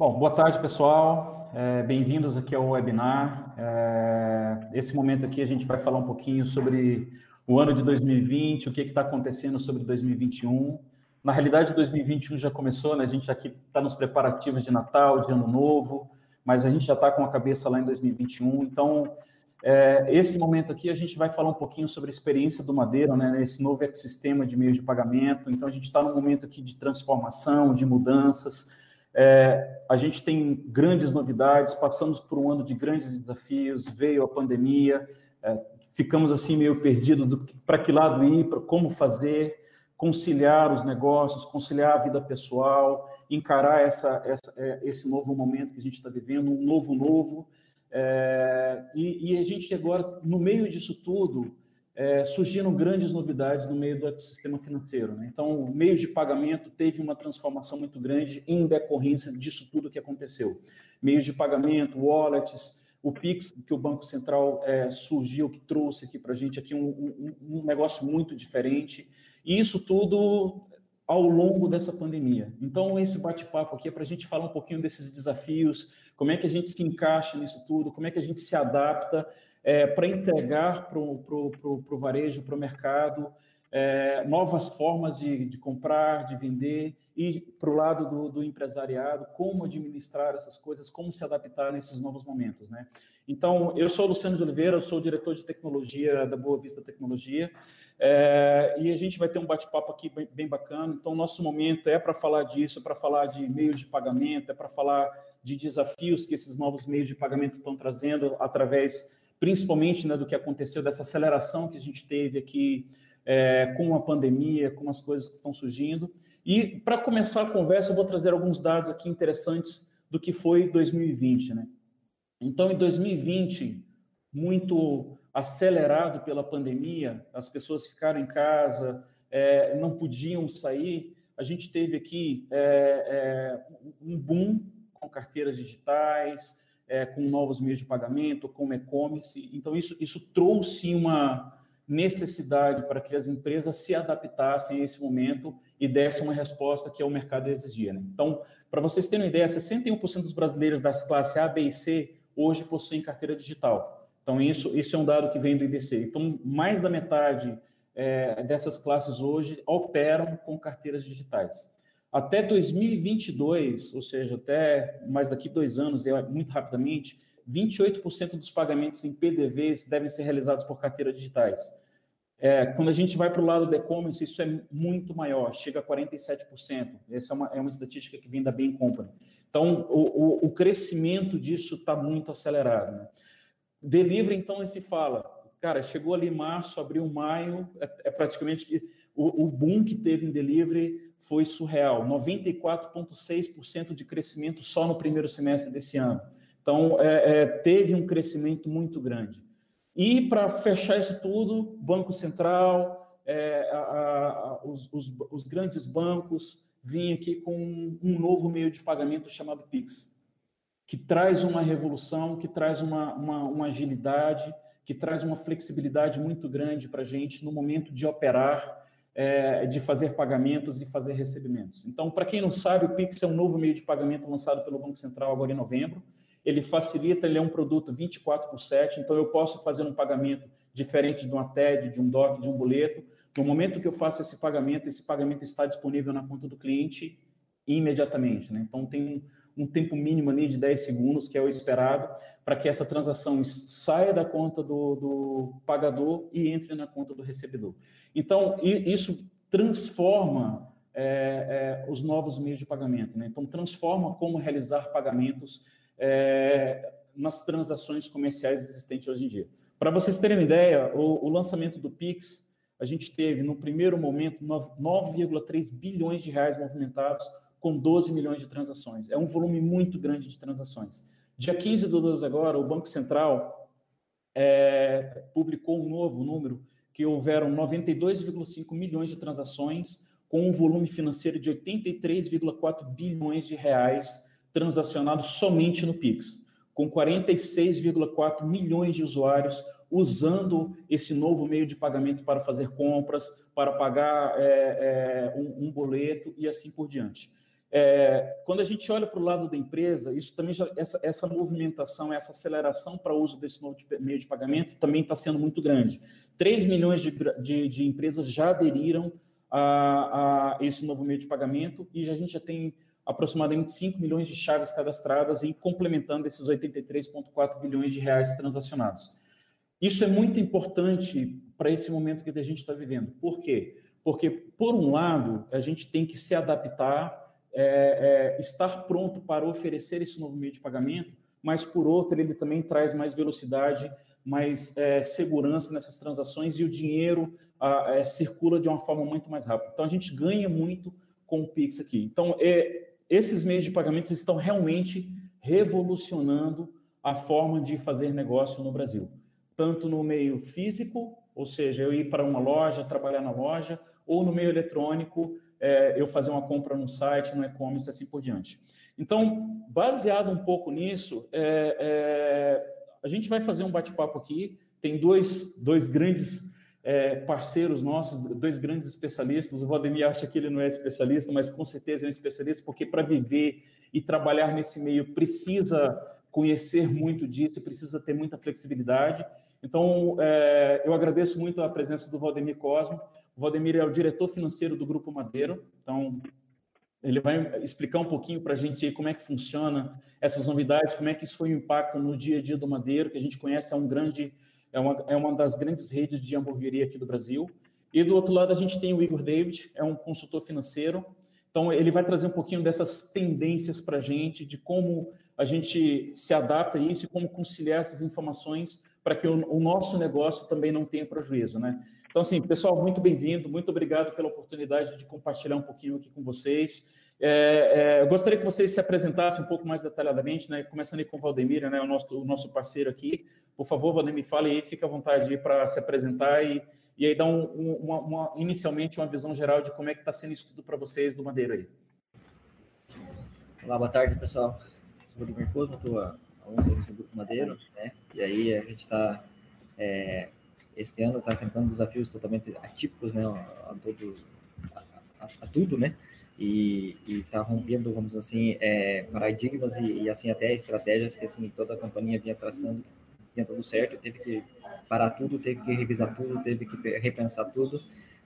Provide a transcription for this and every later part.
Bom, boa tarde, pessoal. É, Bem-vindos aqui ao webinar. É, esse momento aqui a gente vai falar um pouquinho sobre o ano de 2020, o que está acontecendo sobre 2021. Na realidade, 2021 já começou, né? A gente aqui está nos preparativos de Natal, de Ano Novo, mas a gente já está com a cabeça lá em 2021. Então, é, esse momento aqui a gente vai falar um pouquinho sobre a experiência do Madeira, né? Esse novo ecossistema de meios de pagamento. Então, a gente está num momento aqui de transformação, de mudanças é, a gente tem grandes novidades, passamos por um ano de grandes desafios, veio a pandemia, é, ficamos assim meio perdidos para que lado ir, para como fazer, conciliar os negócios, conciliar a vida pessoal, encarar essa, essa é, esse novo momento que a gente está vivendo, um novo novo. É, e, e a gente agora, no meio disso tudo, é, surgiram grandes novidades no meio do ecossistema financeiro. Né? Então, o meio de pagamento teve uma transformação muito grande em decorrência disso tudo que aconteceu. Meios de pagamento, wallets, o Pix, que o Banco Central é, surgiu, que trouxe aqui para a gente aqui um, um, um, negócio muito diferente. E isso tudo ao longo dessa pandemia. Então, esse bate-papo aqui é para a gente falar um pouquinho desses desafios, como é que a gente se encaixa nisso tudo, como é que a gente se adapta é, para entregar para o varejo, para o mercado, é, novas formas de, de, comprar, de vender, e para o lado do, do, empresariado, como administrar essas coisas, como se adaptar nesses novos momentos. Né? Então, eu sou o Luciano de Oliveira, sou diretor de tecnologia da Boa Vista Tecnologia, é, e a gente vai ter um bate-papo aqui bem, bem, bacana. Então, nosso momento é para falar disso, é para falar de meio de pagamento, é para falar de desafios que esses novos meios de pagamento estão trazendo através principalmente né, do que aconteceu, dessa aceleração que a gente teve aqui é, com a pandemia, com as coisas que estão surgindo. E para começar a conversa, eu vou trazer alguns dados aqui interessantes do que foi 2020. Né? Então, em 2020, muito acelerado pela pandemia, as pessoas ficaram em casa, é, não podiam sair. A gente teve aqui é, é um boom com carteiras digitais, é, com novos meios de pagamento, com e-commerce. Então, isso, isso trouxe uma necessidade para que as empresas se adaptassem a esse momento e dessem uma resposta que o mercado exigia. Né? Então, para vocês terem uma ideia, 61% dos brasileiros das classes A, B e C hoje possuem carteira digital. Então, isso, isso é um dado que vem do IDC. Então, mais da metade é, dessas classes hoje operam com carteiras digitais. Até 2022, ou seja, até mais daqui dois anos, é muito rapidamente, 28% dos pagamentos em PDVs devem ser realizados por carteiras digitais. É, quando a gente vai para o lado do e-commerce, isso é muito maior, chega a 47%. Essa é uma, é uma estatística que vem da Bain Company. Então, o, o, o crescimento disso está muito acelerado. Né? Delivery, então, se fala, cara, chegou ali março, abril, maio, é, é praticamente o, o boom que teve em delivery foi surreal, 94,6% de crescimento só no primeiro semestre desse ano. Então, é, é, teve um crescimento muito grande. E para fechar isso tudo, Banco Central, é, a, a, os, os, os, grandes bancos vêm aqui com um novo meio de pagamento chamado Pix, que traz uma revolução, que traz uma, uma, uma agilidade, que traz uma flexibilidade muito grande para a gente no momento de operar é, de fazer pagamentos e fazer recebimentos. Então, para quem não sabe, o Pix é um novo meio de pagamento lançado pelo Banco Central agora em novembro. Ele facilita, ele é um produto 24 por 7, então eu posso fazer um pagamento diferente de uma TED, de um DOC, de um boleto. No momento que eu faço esse pagamento, esse pagamento está disponível na conta do cliente imediatamente. Né? Então, tem um tempo mínimo ali de 10 segundos, que é o esperado, para que essa transação saia da conta do, do pagador e entre na conta do recebedor. Então, isso transforma é, é, os novos meios de pagamento. Né? Então, transforma como realizar pagamentos é, nas transações comerciais existentes hoje em dia. Para vocês terem uma ideia, o, o, lançamento do Pix, a gente teve, no primeiro momento, 9,3 bilhões de reais movimentados, com 12 milhões de transações. É um volume muito grande de transações. Dia 15 do 12 agora, o Banco Central é, publicou um novo número que houveram 92,5 milhões de transações com um volume financeiro de 83,4 bilhões de reais transacionados somente no Pix, com 46,4 milhões de usuários usando esse novo meio de pagamento para fazer compras, para pagar é, é, um, um boleto e assim por diante. É, quando a gente olha para o lado da empresa, isso também já, essa, essa movimentação, essa aceleração para o uso desse novo meio de pagamento também está sendo muito grande. 3 milhões de, de, de empresas já aderiram a, a, esse novo meio de pagamento e a gente já tem aproximadamente 5 milhões de chaves cadastradas e complementando esses 83,4 bilhões de reais transacionados. Isso é muito importante para esse momento que a gente está vivendo. Por quê? Porque, por um lado, a gente tem que se adaptar, é, é, estar pronto para oferecer esse novo meio de pagamento, mas, por outro, ele também traz mais velocidade, mais é, segurança nessas transações e o dinheiro a, é, circula de uma forma muito mais rápida. Então, a gente ganha muito com o Pix aqui. Então, é, esses meios de pagamentos estão realmente revolucionando a forma de fazer negócio no Brasil, tanto no meio físico, ou seja, eu ir para uma loja, trabalhar na loja, ou no meio eletrônico, é, eu fazer uma compra no site, no e-commerce, assim por diante. Então, baseado um pouco nisso, é, é, a gente vai fazer um bate-papo aqui. Tem dois, dois grandes é, parceiros nossos, dois grandes especialistas. O Valdemir acha que ele não é especialista, mas com certeza é um especialista, porque para viver e trabalhar nesse meio precisa conhecer muito disso, precisa ter muita flexibilidade. Então, é, eu agradeço muito a presença do Valdemir Cosmo. O Valdemir é o diretor financeiro do Grupo Madeiro, então ele vai explicar um pouquinho para a gente como é que funciona essas novidades, como é que isso foi o um impacto no dia a dia do Madeiro, que a gente conhece é um grande é uma, é uma das grandes redes de hamburgueria aqui do Brasil. E do outro lado a gente tem o Igor David, é um consultor financeiro. Então ele vai trazer um pouquinho dessas tendências para a gente, de como a gente se adapta a isso e como conciliar essas informações para que o, o, nosso negócio também não tenha prejuízo, né? Então, assim, pessoal, muito bem-vindo, muito obrigado pela oportunidade de compartilhar um pouquinho aqui com vocês. É, é, eu gostaria que vocês se apresentassem um pouco mais detalhadamente, né? Começando aí com o Valdemir, né? O nosso, o nosso parceiro aqui. Por favor, Valdemir, fale aí, fique à vontade para se apresentar e, e aí dar um, um, uma, uma, inicialmente uma visão geral de como é que está sendo isso tudo para vocês do Madeira aí. Olá, boa tarde, pessoal. Sou Valdemir Cosmo, estou há 11 anos no Grupo Madeiro, né? E aí a gente está, é, este ano, está tentando desafios totalmente atípicos, né? A, todo, a, a, a tudo, né? e está rompendo, vamos dizer assim, é, paradigmas e, e, assim até estratégias que assim toda a companhia vinha traçando tinha tudo certo, teve que parar tudo, teve que revisar tudo, teve que repensar tudo,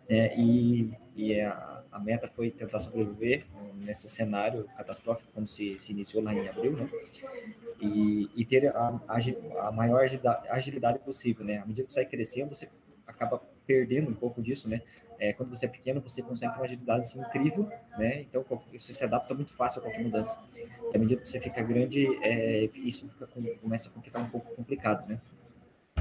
né? E, e a, a, meta foi tentar sobreviver nesse cenário catastrófico quando se, se iniciou lá em abril, né? E, e ter a, a, maior agilidade possível, né? À medida que você vai crescendo, você acaba perdendo um pouco disso, né? É, quando você é pequeno, você consegue ter uma agilidade assim, incrível, né? Então, você se adapta muito fácil a qualquer mudança. E à medida que você fica grande, é, isso fica com, começa a ficar um pouco complicado, né?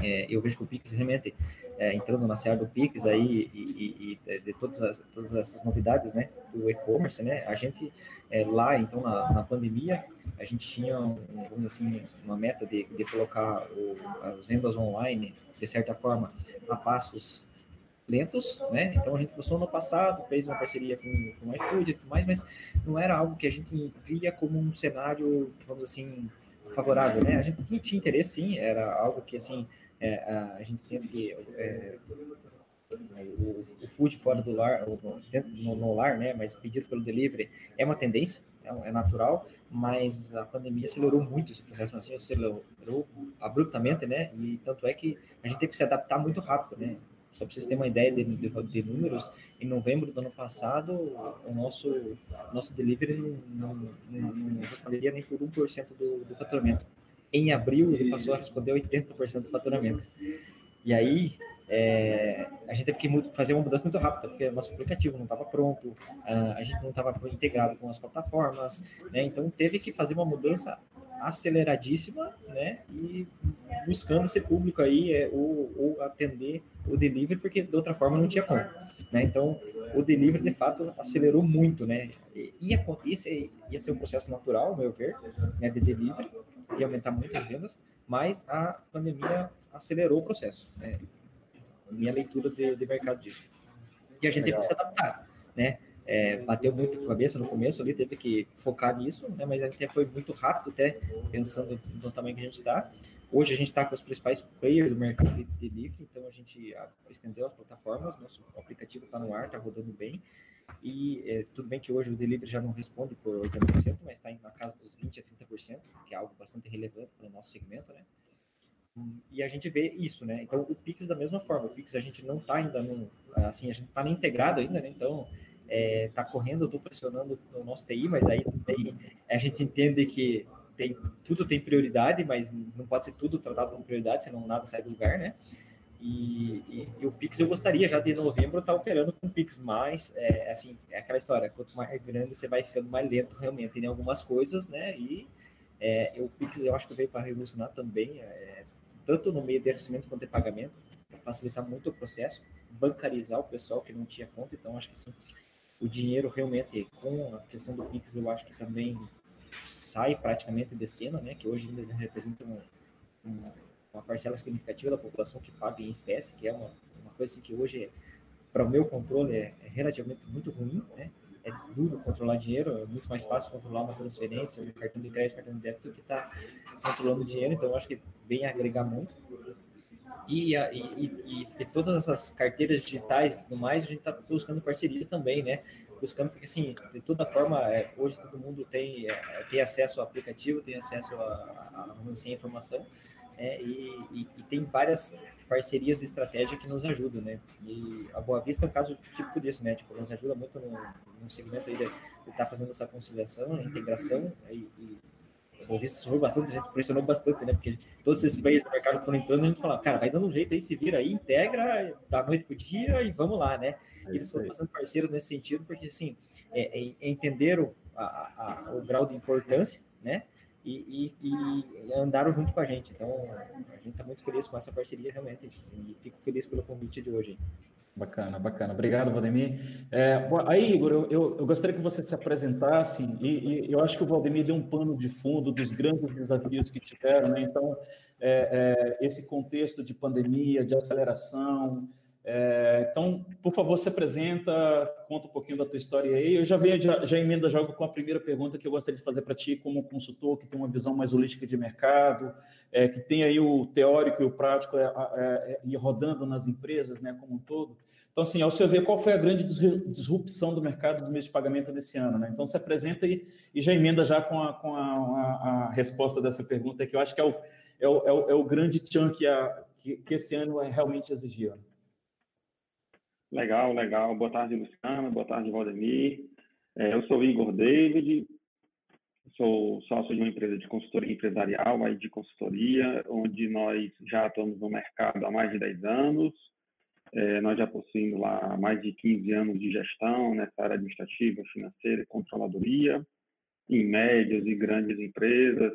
É, eu vejo que o Pix realmente, é, entrando na série do Pix aí e, e, e de todas, as, todas essas novidades, né, do e-commerce, né, a gente é, lá, então, na, na, pandemia, a gente tinha, vamos assim, uma meta de, de colocar o, as vendas online, de certa forma, a passos lentos, né? Então a gente começou no passado, fez uma parceria com, com o iFood e tudo mais, mas não era algo que a gente via como um cenário, vamos assim, favorável, né? A gente tinha interesse, sim, era algo que, assim, é, a, a, gente sempre é, o, o, food fora do lar, dentro no, no, lar, né? Mas pedido pelo delivery é uma tendência, é, é natural, mas a pandemia acelerou muito esse processo, assim, acelerou abruptamente, né? E tanto é que a gente teve que se adaptar muito rápido, né? Só para vocês terem uma ideia de, de, de, números, em novembro do ano passado, o nosso, nosso delivery não, não, não responderia nem por 1% do, do faturamento. Em abril, ele passou a responder 80% do faturamento. E aí, é, a gente teve que fazer uma mudança muito rápida, porque nosso aplicativo não estava pronto, a gente não estava integrado com as plataformas, né? Então, teve que fazer uma mudança aceleradíssima, né? E buscando ser público aí, é, ou, ou atender o delivery, porque de outra forma não tinha como, né? Então, o delivery, de fato, acelerou muito, né? Ia, ia, ia ser um processo natural, ao meu ver, né, de delivery, ia aumentar muito as vendas, mas a pandemia acelerou o processo, né? Minha leitura de, de mercado disso. E a gente Legal. teve que se adaptar, né? É, bateu muito a cabeça no começo ali, teve que focar nisso, né, mas a gente foi muito rápido até, pensando no tamanho que a gente está, Hoje a gente está com os principais players do mercado de delivery, então a gente estendeu as plataformas, nosso aplicativo está no ar, está rodando bem. E é, tudo bem que hoje o delivery já não responde por 80%, mas está na casa dos 20% a 30%, que é algo bastante relevante para o nosso segmento, né? E a gente vê isso, né? Então, o Pix da mesma forma. O Pix a gente não está ainda no, assim, a gente está integrado ainda, né? Então, está é, correndo, eu estou pressionando o nosso TI, mas aí também a gente entende que tem, tudo tem prioridade, mas não pode ser tudo tratado como prioridade, senão nada sai do lugar, né? E, e, o Pix eu gostaria já de novembro estar tá operando com o Pix, mas é, assim, é aquela história, quanto mais grande você vai ficando mais lento realmente em algumas coisas, né? E é, o Pix eu acho que veio para revolucionar também, é, tanto no meio de recebimento quanto de pagamento, facilitar muito o processo, bancarizar o pessoal que não tinha conta, então acho que assim, o dinheiro realmente, com a questão do Pix, eu acho que também sai praticamente de cena, né? Que hoje ainda representa uma, uma, uma parcela significativa da população que paga em espécie, que é uma, uma coisa assim, que hoje, para o meu controle, é, é, relativamente muito ruim, né? É duro controlar dinheiro, é muito mais fácil controlar uma transferência, um cartão de crédito, cartão de débito, que está controlando dinheiro, então acho que vem agregar muito. E, e, e, e, todas essas carteiras digitais e tudo mais, a gente está buscando parcerias também, né? Buscando, porque assim, de toda forma, é, hoje todo mundo tem, é, tem acesso ao aplicativo, tem acesso a, a, a assim, informação, é, e, tem várias parcerias de estratégia que nos ajudam, né? E a Boa Vista é um caso típico disso, né? Tipo, nos ajuda muito no, no segmento aí de estar tá fazendo essa conciliação, a integração, e, o Vista sofreu bastante, a gente pressionou bastante, né? Porque todos esses players do mercado estão entrando, a gente falava, cara, vai dando um jeito aí, se vira aí, integra, dá noite pro dia e vamos lá, né? É Eles foram bastante parceiros nesse sentido, porque assim, é, é, entenderam a, a, o grau de importância, né? E, e, e, andaram junto com a gente. Então, a gente está muito feliz com essa parceria, realmente, e fico feliz pelo convite de hoje. Bacana, bacana. Obrigado, Valdemir. É, aí, Igor, eu, eu, eu, gostaria que você se apresentasse, e, e, eu acho que o Valdemir deu um pano de fundo dos grandes desafios que tiveram, né? Então, é, é, esse contexto de pandemia, de aceleração, é, então, por favor, se apresenta, conta um pouquinho da tua história aí. Eu já venho, já, já emenda jogo com a primeira pergunta que eu gostaria de fazer para ti, como consultor que tem uma visão mais holística de mercado, é, que tem aí o teórico e o prático é, é, é rodando nas empresas, né, como um todo. Então, assim, ao seu ver, qual foi a grande disrupção do mercado dos meios de pagamento nesse ano? Né? Então, se apresenta e, e já emenda já com, a, com a, a, a, resposta dessa pergunta, que eu acho que é o, é o, é o, é o grande chunk que, que, esse ano é realmente exigiu. Legal, legal. Boa tarde, Luciana. Boa tarde, Valdemir. É, eu sou Igor David, sou sócio de uma empresa de consultoria empresarial, aí de consultoria, onde nós já atuamos no mercado há mais de 10 anos. É, nós já possuímos lá mais de 15 anos de gestão nessa área administrativa, financeira e controladoria, em médias e grandes empresas,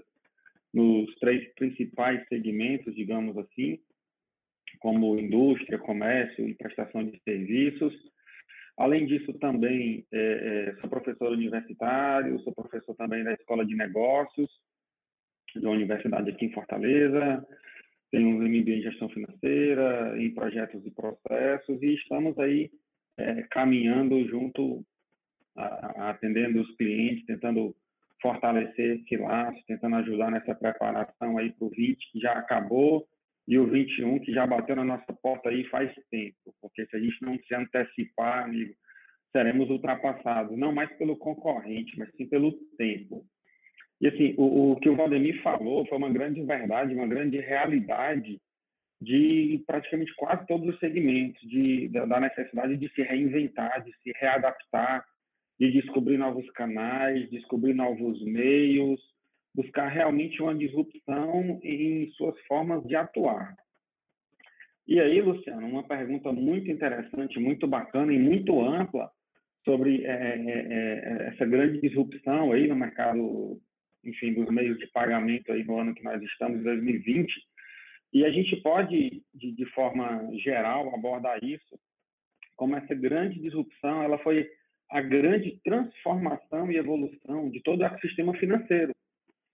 nos três principais segmentos, digamos assim, como indústria, comércio e prestação de serviços. Além disso, também é, é, sou professor universitário, sou professor também da Escola de Negócios, da Universidade aqui em Fortaleza, tenho um MBA em Gestão Financeira, em Projetos e Processos, e estamos aí é, caminhando junto, a, a, atendendo os clientes, tentando fortalecer esse laço, tentando ajudar nessa preparação aí para o 20, que já acabou, e o 21 que já bateu na nossa porta aí faz tempo, porque se a gente não se antecipar, amigo, seremos ultrapassados, não mais pelo concorrente, mas sim pelo tempo. E assim, o, o que o Valdemir falou foi uma grande verdade, uma grande realidade de praticamente quase todos os segmentos, de, da necessidade de se reinventar, de se readaptar, de descobrir novos canais, descobrir novos meios, buscar realmente uma disrupção em suas formas de atuar. E aí, Luciano, uma pergunta muito interessante, muito bacana e muito ampla sobre é, é, é, essa grande disrupção aí no mercado, enfim, dos meios de pagamento aí no ano que nós estamos, 2020. E a gente pode, de, de forma geral, abordar isso como essa grande disrupção, ela foi a grande transformação e evolução de todo o ecossistema financeiro.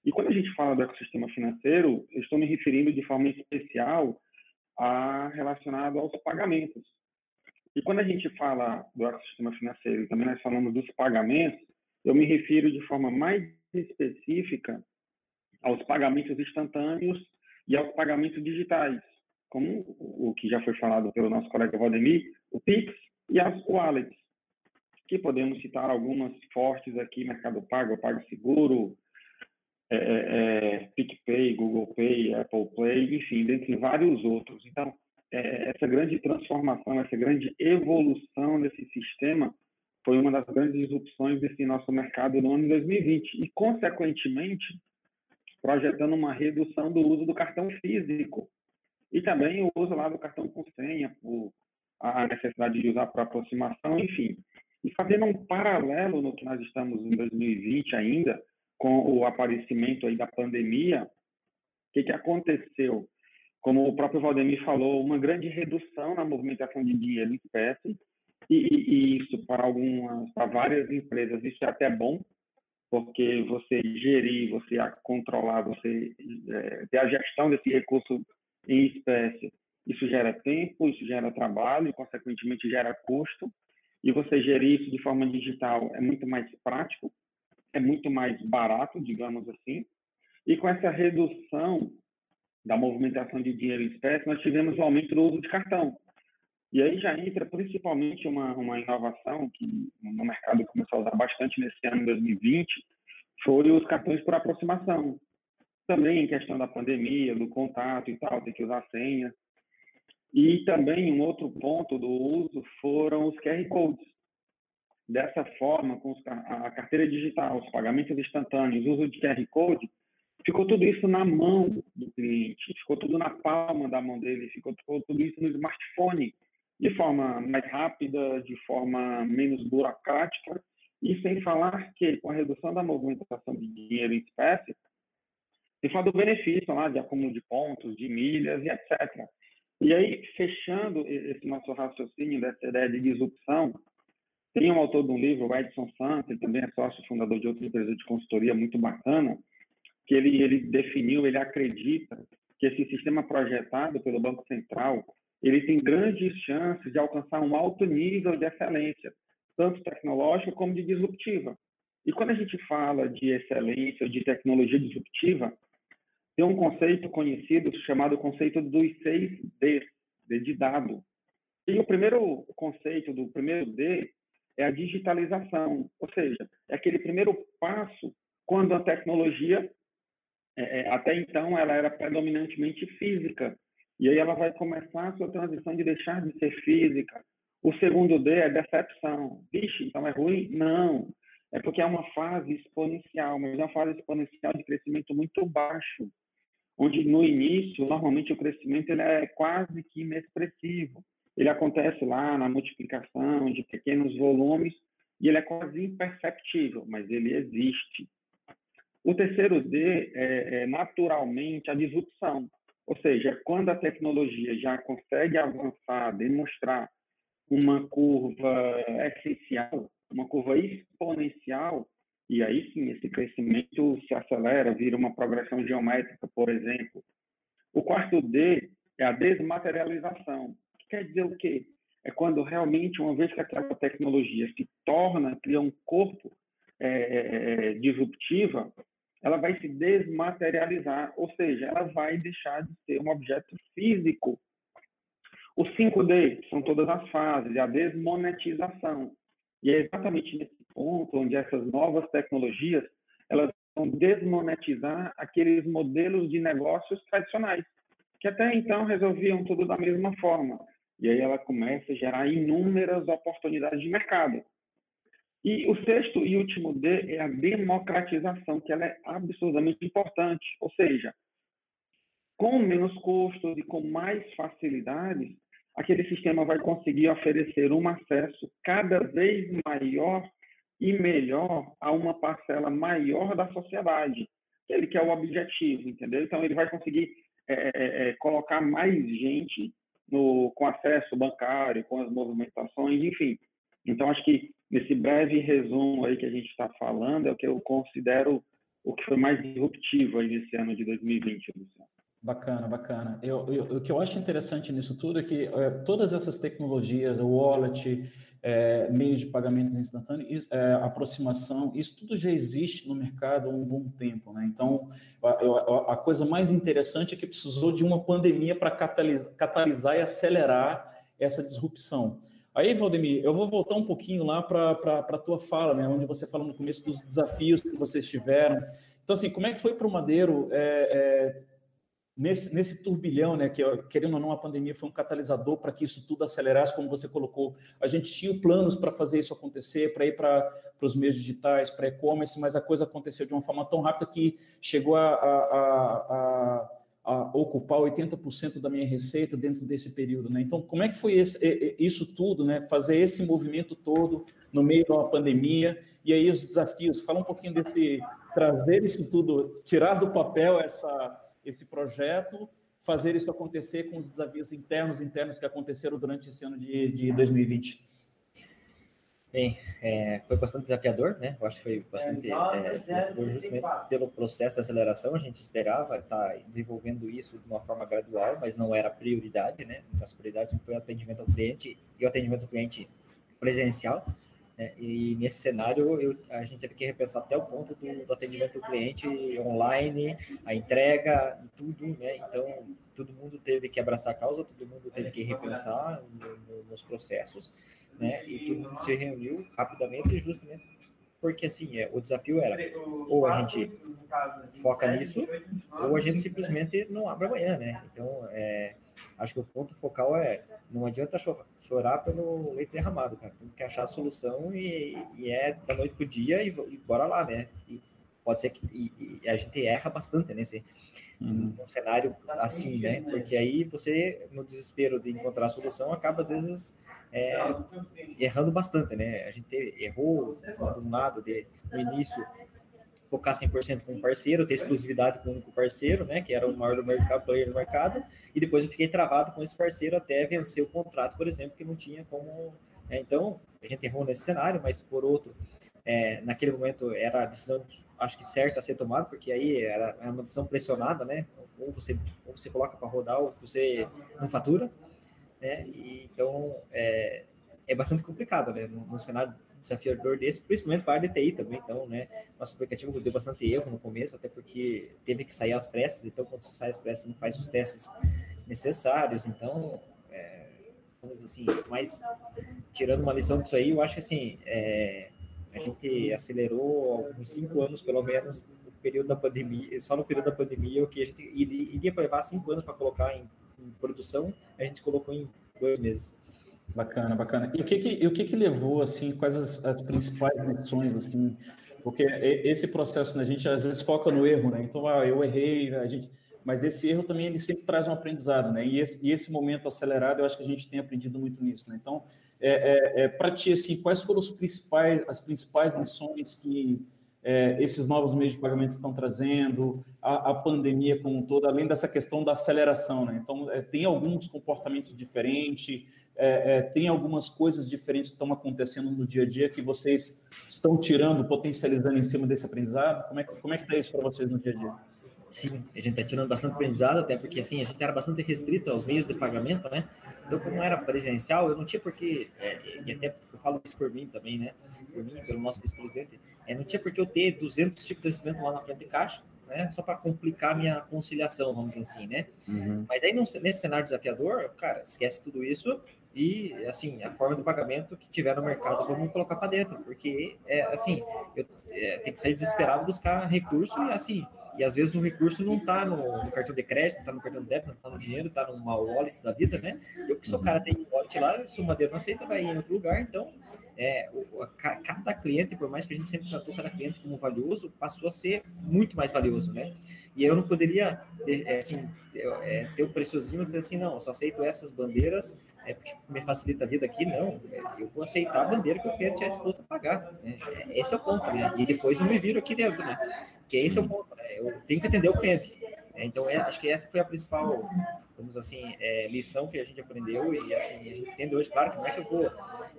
E quando a gente fala do ecossistema financeiro, eu estou me referindo de forma especial a relacionado aos pagamentos. E quando a gente fala do ecossistema financeiro, também nós falamos dos pagamentos, eu me refiro de forma mais específica aos pagamentos instantâneos e aos pagamentos digitais, como o que já foi falado pelo nosso colega Valdemir, o Pix e as wallets, que podemos citar algumas fortes aqui, Mercado Pago, PagSeguro, é, é, é, PicPay, Google Pay, Apple Pay, enfim, dentre vários outros. Então, é, essa grande transformação, essa grande evolução desse sistema foi uma das grandes disrupções desse nosso mercado no ano de 2020 e, consequentemente, projetando uma redução do uso do cartão físico e também o uso lá do cartão com senha, por a necessidade de usar para aproximação, enfim. E fazendo um paralelo no que nós estamos em 2020 ainda, com o aparecimento aí da pandemia, o que, que aconteceu? Como o próprio Valdemir falou, uma grande redução na movimentação de dinheiro em espécie, e, e isso para algumas, para várias empresas, isso é até bom, porque você gerir, você controlar, você é, ter a gestão desse recurso em espécie, isso gera tempo, isso gera trabalho, e, consequentemente gera custo, e você gerir isso de forma digital é muito mais prático, é muito mais barato, digamos assim, e com essa redução da movimentação de dinheiro em espécie, nós tivemos o um aumento do uso de cartão. E aí já entra principalmente uma, uma inovação que no mercado começou a usar bastante nesse ano 2020, foi os cartões por aproximação. Também em questão da pandemia, do contato e tal, tem que usar senha. E também um outro ponto do uso foram os QR Codes. Dessa forma, com a carteira digital, os pagamentos instantâneos, uso de QR Code, ficou tudo isso na mão do cliente, ficou tudo na palma da mão dele, ficou tudo isso no smartphone de forma mais rápida, de forma menos burocrática, e sem falar que com a redução da movimentação de dinheiro em espécie, sem falar do benefício lá de acúmulo de pontos, de milhas e etc. E aí, fechando esse nosso raciocínio dessa ideia de disrupção, tem um autor de um livro, o Edson Santos, ele também é sócio fundador de outra empresa de consultoria muito bacana, que ele, ele definiu, ele acredita que esse sistema projetado pelo Banco Central ele tem grandes chances de alcançar um alto nível de excelência, tanto tecnológica como de disruptiva. E quando a gente fala de excelência, de tecnologia disruptiva, tem um conceito conhecido chamado conceito dos seis D, D de dado. E o primeiro conceito do primeiro D é a digitalização, ou seja, é aquele primeiro passo quando a tecnologia, é, é até então, ela era predominantemente física, e aí ela vai começar a sua transição de deixar de ser física. O segundo D é decepção. Vixe, então é ruim? Não. É porque é uma fase exponencial, mas é uma fase exponencial de crescimento muito baixo, onde no início, normalmente o crescimento ele é quase que inexpressivo. Ele acontece lá na multiplicação de pequenos volumes e ele é quase imperceptível, mas ele existe. O terceiro D é, é naturalmente a disrupção. Ou seja, quando a tecnologia já consegue avançar, demonstrar uma curva essencial, uma curva exponencial, e aí sim esse crescimento se acelera, vira uma progressão geométrica, por exemplo. O quarto D é a desmaterialização. Quer dizer o quê? É quando realmente, uma vez que aquela tecnologia se torna, cria um corpo é, é, é disruptiva, ela vai se desmaterializar, ou seja, ela vai deixar de ser um objeto físico. O 5D são todas as fases, a desmonetização. E é exatamente nesse ponto onde essas novas tecnologias elas vão desmonetizar aqueles modelos de negócios tradicionais, que até então resolviam tudo da mesma forma. E aí ela começa a gerar inúmeras oportunidades de mercado. E o sexto e último D é a democratização, que ela é absurdamente importante. Ou seja, com menos custos e com mais facilidades, aquele sistema vai conseguir oferecer um acesso cada vez maior e melhor a uma parcela maior da sociedade. Ele que é o objetivo, entendeu? Então, ele vai conseguir é, é, é, colocar mais gente no, com acesso bancário, com as movimentações, enfim. Então, acho que nesse breve resumo aí que a gente está falando, é o que eu considero o que foi mais disruptivo aí nesse ano de 2020, Luciano. Bacana, bacana. Eu, eu, o que eu acho interessante nisso tudo é que é, todas essas tecnologias, o wallet, é, meios de pagamentos instantâneos, é, aproximação, isso tudo já existe no mercado há um bom tempo, né? Então, a, a, coisa mais interessante é que precisou de uma pandemia para catalisar, catalisar e acelerar essa disrupção. Aí, Valdemir, eu vou voltar um pouquinho lá para a tua fala, né? Onde você fala no começo dos desafios que vocês tiveram. Então, assim, como é que foi para o Madeiro é, é, nesse, nesse turbilhão, né, que querendo ou não a pandemia foi um catalisador para que isso tudo acelerasse, como você colocou. A gente tinha planos para fazer isso acontecer, para ir para os meios digitais, para e-commerce, mas a coisa aconteceu de uma forma tão rápida que chegou a, a, a, a ocupar 80% da minha receita dentro desse período, né? Então, como é que foi esse, isso tudo, né? Fazer esse movimento todo no meio de uma pandemia e aí os desafios. Fala um pouquinho desse trazer isso tudo, tirar do papel essa esse projeto, fazer isso acontecer com os desafios internos internos que aconteceram durante esse ano de, de 2020? Bem, é, foi bastante desafiador, né? Eu acho que foi bastante é, desafiador justamente pelo processo de aceleração. A gente esperava estar desenvolvendo isso de uma forma gradual, mas não era prioridade, né? As prioridades foi o atendimento ao cliente e o atendimento ao cliente presencial. Né? E nesse cenário, eu, a gente teve que repensar até o ponto do, do, atendimento ao cliente online, a entrega, tudo, né? Então, todo mundo teve que abraçar a causa, todo mundo teve que repensar no, no, nos processos, né? E todo mundo se reuniu rapidamente, justamente porque assim, é, o desafio era ou a gente foca nisso, ou a gente simplesmente não abre amanhã, né? Então, é, acho que o ponto focal é não adianta chorar pelo leite derramado, cara. Tem que achar a solução e, e é da noite pro dia e, e bora lá, né? E pode ser que e, e a gente erra bastante nesse uhum. num cenário assim, né? Porque aí você, no desespero de encontrar a solução, acaba às vezes é, errando bastante, né? A gente errou do lado de, no início focar 100% com um parceiro, ter exclusividade com um único parceiro, né, que era o maior do mercado, player do mercado, e depois eu fiquei travado com esse parceiro até vencer o contrato, por exemplo, que não tinha como. Né, então, a gente errou nesse cenário, mas por outro, é, naquele momento era a decisão, acho que certa a ser tomada, porque aí era, uma decisão pressionada, né, ou você, ou você coloca para rodar, ou você não fatura, né, e, então é, é bastante complicado, né, no cenário desafiador desse, principalmente para a área também. Então, né, nosso aplicativo deu bastante erro no começo, até porque teve que sair às pressas. Então, quando você sai às pressas, não faz os testes necessários. Então, é, vamos assim, mas tirando uma lição disso aí, eu acho que assim, é, a gente acelerou uns cinco anos, pelo menos, no período da pandemia, só no período da pandemia, o que a gente iria, iria levar cinco anos para colocar em, em produção, a gente colocou em dois meses. Bacana, bacana. E o que que, o que, que levou, assim, quais as, as principais lições, assim, porque esse processo, né, a gente às vezes foca no erro, né, então, ah, eu errei, a gente, mas esse erro também, ele sempre traz um aprendizado, né, e esse, e esse momento acelerado, eu acho que a gente tem aprendido muito nisso, né, então, é, é, é para ti, assim, quais foram os principais, as principais lições que é, esses novos meios de pagamento estão trazendo, a, a, pandemia como um todo, além dessa questão da aceleração, né? Então, é, tem alguns comportamentos diferentes, é, é, tem algumas coisas diferentes que estão acontecendo no dia a dia que vocês estão tirando, potencializando em cima desse aprendizado? Como é, como é que está isso para vocês no dia a dia? Sim, a gente está tirando bastante aprendizado, até porque assim, a gente era bastante restrito aos meios de pagamento, né? Então, como era presencial, eu não tinha porque, é, e até eu falo isso por mim também, né? Por mim, pelo nosso vice-presidente, é, não tinha por que eu ter 200 tipos de vencimento lá na frente de caixa, né? Só para complicar a minha conciliação, vamos dizer assim, né? Uhum. Mas aí, nesse cenário desafiador, cara, esquece tudo isso e assim a forma de pagamento que tiver no mercado vamos colocar para dentro porque é assim eu é, tem que sair desesperado buscar recurso e assim e às vezes o recurso não está no, no, cartão de crédito, está no cartão de débito, está no dinheiro, está numa wallet da vida, né? Eu que se o cara tem um wallet lá, se Madeira não aceita, vai em outro lugar, então é, o, a, cada cliente, por mais que a gente sempre tratou cada cliente como valioso, passou a ser muito mais valioso, né? E eu não poderia, é, assim, é, ter o preciosismo de dizer assim, não, só aceito essas bandeiras é porque me facilita a vida aqui, não. Eu vou aceitar a bandeira que o cliente é disposto a pagar. Né? Esse é o ponto, né? E depois eu me viro aqui dentro, né? Que esse é o ponto, né? Eu tenho que atender o cliente. Então, é, acho que essa foi a principal, o digamos assim, é, lição que a gente aprendeu e assim, a gente entende hoje, claro que não é que eu vou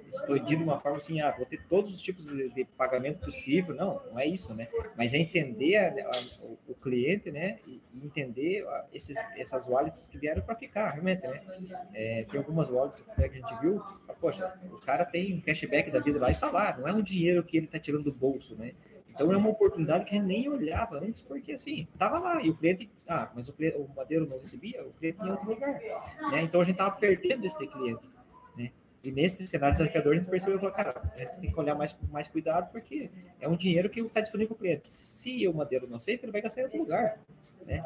explodir de uma forma assim, ah, vou ter todos os tipos de pagamento possível, não, não é isso, né? Mas é entender a, a, o, o, cliente, né? E, entender a, esses, essas wallets que vieram para ficar, realmente, né? É, tem algumas wallets que a gente viu, ah, poxa, o cara tem um cashback da vida lá e tá lá, não é um dinheiro que ele tá tirando do bolso, né? Então é uma oportunidade que a gente nem olhava antes, porque assim, estava lá, e o cliente, ah, mas o, cliente, o Madeiro não recebia, o cliente em outro lugar. Né? Então a gente estava perdendo esse cliente. E nesse cenário desafiador, a gente percebeu que, cara, tem que olhar mais mais cuidado, porque é um dinheiro que está disponível para o cliente. Se o Madeiro não aceita, ele vai gastar em outro lugar. Né?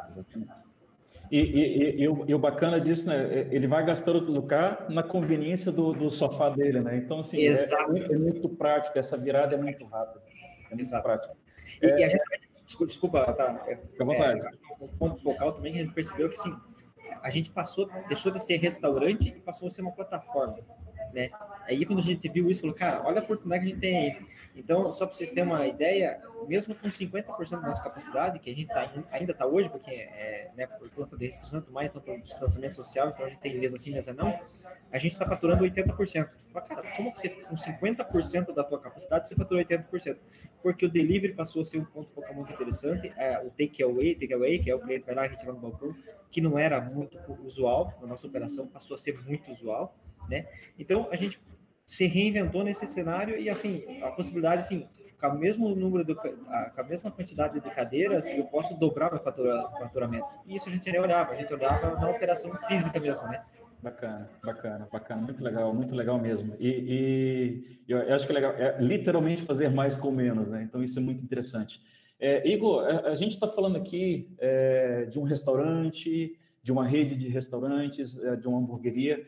E, e, e, e, o, bacana disso, né? Ele vai gastar outro lugar na conveniência do, do sofá dele, né? Então, assim, é, é, muito prático, essa virada é muito rápida. É muito Exato. prático. E, é, e a gente, desculpa, desculpa tá? É, é, um ponto focal também que a gente percebeu que sim, a gente passou, deixou de ser restaurante e passou a ser uma plataforma. Né? Aí quando a gente viu isso, falou, cara, olha a oportunidade que a gente tem aí. Então, só para vocês terem uma ideia, mesmo com 50% da nossa capacidade, que a gente tá, ainda está hoje, porque é, né, por conta de restrição e tudo mais, então por distanciamento social, então a gente tem mesa assim, mesa não, a gente está faturando 80%. Fala, cara, como você, com 50% da tua capacidade, você fatura 80%? Porque o delivery passou a ser um ponto focal muito interessante, é, o takeaway, takeaway, que é o cliente vai lá retirar no balcão, que não era muito usual na nossa operação, passou a ser muito usual, né? Então, a gente se reinventou nesse cenário e, assim, a possibilidade, assim, com o mesmo número, de, com a mesma quantidade de cadeiras, eu posso dobrar meu fatura, faturamento. E isso a gente nem olhava, a gente olhava na operação física mesmo, né? Bacana, bacana, bacana, muito legal, muito legal mesmo. E, e eu acho que é legal, é literalmente fazer mais com menos, né? Então isso é muito interessante. É, Igor, a, a gente está falando aqui é, de um restaurante, de uma rede de restaurantes, é, de uma hamburgueria.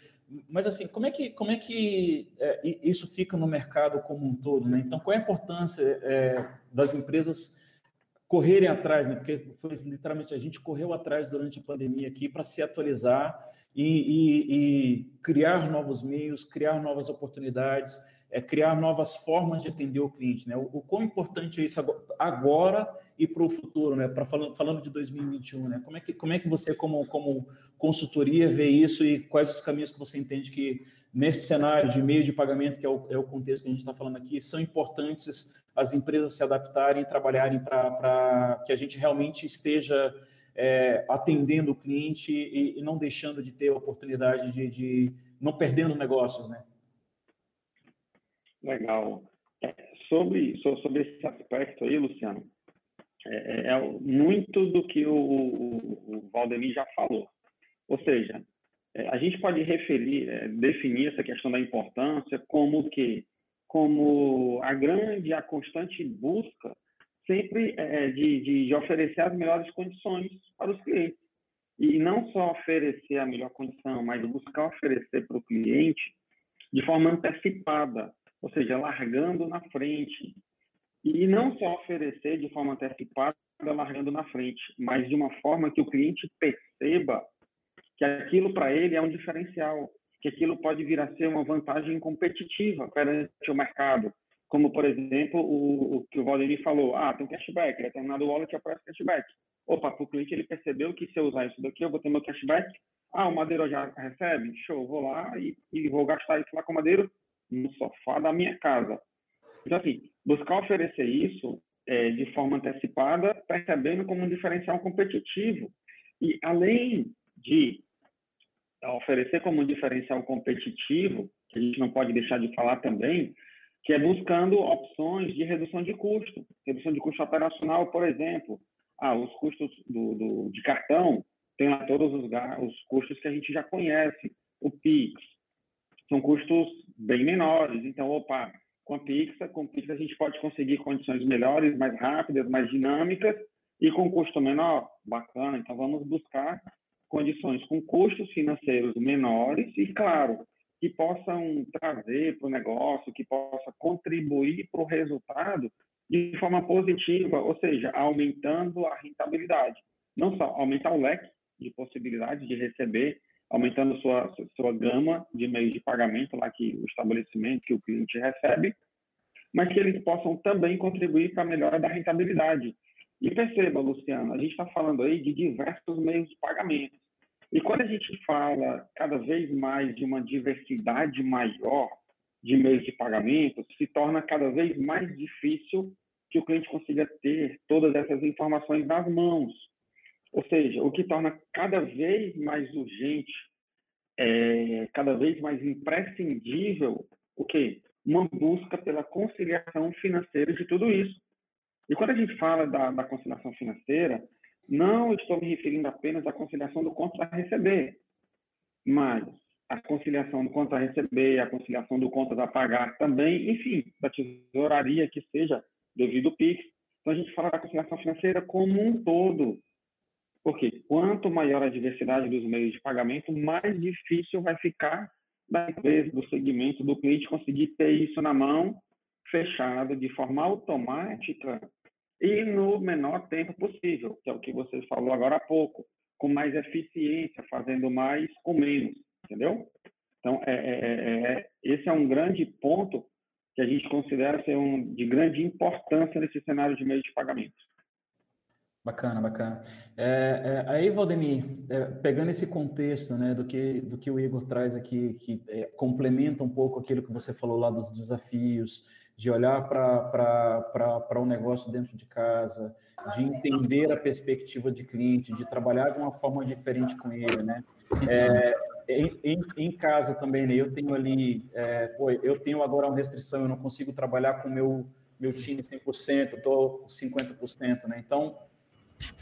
Mas assim, como é que como é que é, isso fica no mercado como um todo, né? Então, qual é a importância é, das empresas correrem atrás, né? Porque foi literalmente a gente correu atrás durante a pandemia aqui para se atualizar e, e, e, criar novos meios, criar novas oportunidades, é, criar novas formas de atender o cliente, né? O, o quão importante é isso agora e para o futuro, né? Para falando, falando de 2021, né? Como é que como é que você como como consultoria vê isso e quais os caminhos que você entende que nesse cenário de meio de pagamento que é o, é o contexto que a gente está falando aqui são importantes as empresas se adaptarem e trabalharem para que a gente realmente esteja é, atendendo o cliente e, e, não deixando de ter a oportunidade de, de não perdendo negócios, né? Legal. É, sobre, sobre esse aspecto aí, Luciano, é, é, é muito do que o, o, o, Valdemir já falou. Ou seja, é, a gente pode referir, é, definir essa questão da importância como que, como a grande, a constante busca sempre é, de, de, de oferecer as melhores condições para os clientes. E não só oferecer a melhor condição, mas buscar oferecer para o cliente de forma antecipada, ou seja, largando na frente, e não só oferecer de forma antecipada, largando na frente, mas de uma forma que o cliente perceba que aquilo para ele é um diferencial, que aquilo pode vir a ser uma vantagem competitiva perante o mercado. Como, por exemplo, o, o que o Valdemir falou, ah, tem cashback, determinado wallet oferece cashback. Opa, para o cliente ele percebeu que se eu usar isso daqui, eu vou ter meu cashback. Ah, o Madeiro já recebe? Show, vou lá e, e vou gastar isso lá com o Madeiro no sofá da minha casa. Então, assim, buscar oferecer isso é, de forma antecipada, percebendo como um diferencial competitivo. E, além de oferecer como um diferencial competitivo, que a gente não pode deixar de falar também, que é buscando opções de redução de custo. Redução de custo operacional, por exemplo. Ah, os custos do, do de cartão, tem lá todos os, os custos que a gente já conhece. O PIX, são custos bem menores. Então, opa, com a Pixa, com a Pixa a gente pode conseguir condições melhores, mais rápidas, mais dinâmicas e com custo menor. Bacana, então vamos buscar condições com custos financeiros menores e, claro, que possam trazer para o negócio, que possa contribuir para o resultado de forma positiva, ou seja, aumentando a rentabilidade. Não só aumentar o leque de possibilidades de receber, aumentando sua, sua gama de meios de pagamento lá que o estabelecimento, que o cliente recebe, mas que eles possam também contribuir para a melhora da rentabilidade. E perceba, Luciano, a gente está falando aí de diversos meios de pagamento. E quando a gente fala cada vez mais de uma diversidade maior de meios de pagamento, se torna cada vez mais difícil que o cliente consiga ter todas essas informações nas mãos. Ou seja, o que torna cada vez mais urgente, é, cada vez mais imprescindível, o quê? Uma busca pela conciliação financeira de tudo isso. E quando a gente fala da, da conciliação financeira, não estou me referindo apenas à conciliação do conto a receber, mas a conciliação do conto a receber, a conciliação do conto a pagar também, enfim, da tesouraria que seja devido ao PIX. Então, a gente fala da conciliação financeira como um todo. Porque quanto maior a diversidade dos meios de pagamento, mais difícil vai ficar da empresa, do segmento, do cliente conseguir ter isso na mão, fechado, de forma automática, e no menor tempo possível, que é o que você falou agora há pouco, com mais eficiência, fazendo mais com menos, entendeu? Então, é, é, é, é, esse é um grande ponto que a gente considera ser um, de grande importância nesse cenário de meio de pagamento. Bacana, bacana. É, é, aí, Valdemir, é, pegando esse contexto né, do, que, do que o Igor traz aqui, que é, complementa um pouco aquilo que você falou lá dos desafios, de olhar para o um negócio dentro de casa, de entender a perspectiva de cliente, de trabalhar de uma forma diferente com ele, né? É, em, em, em, casa também, né? Eu tenho ali, é, pô, eu tenho agora uma restrição, eu não consigo trabalhar com o meu, meu time 100%, estou com 50%, né? Então,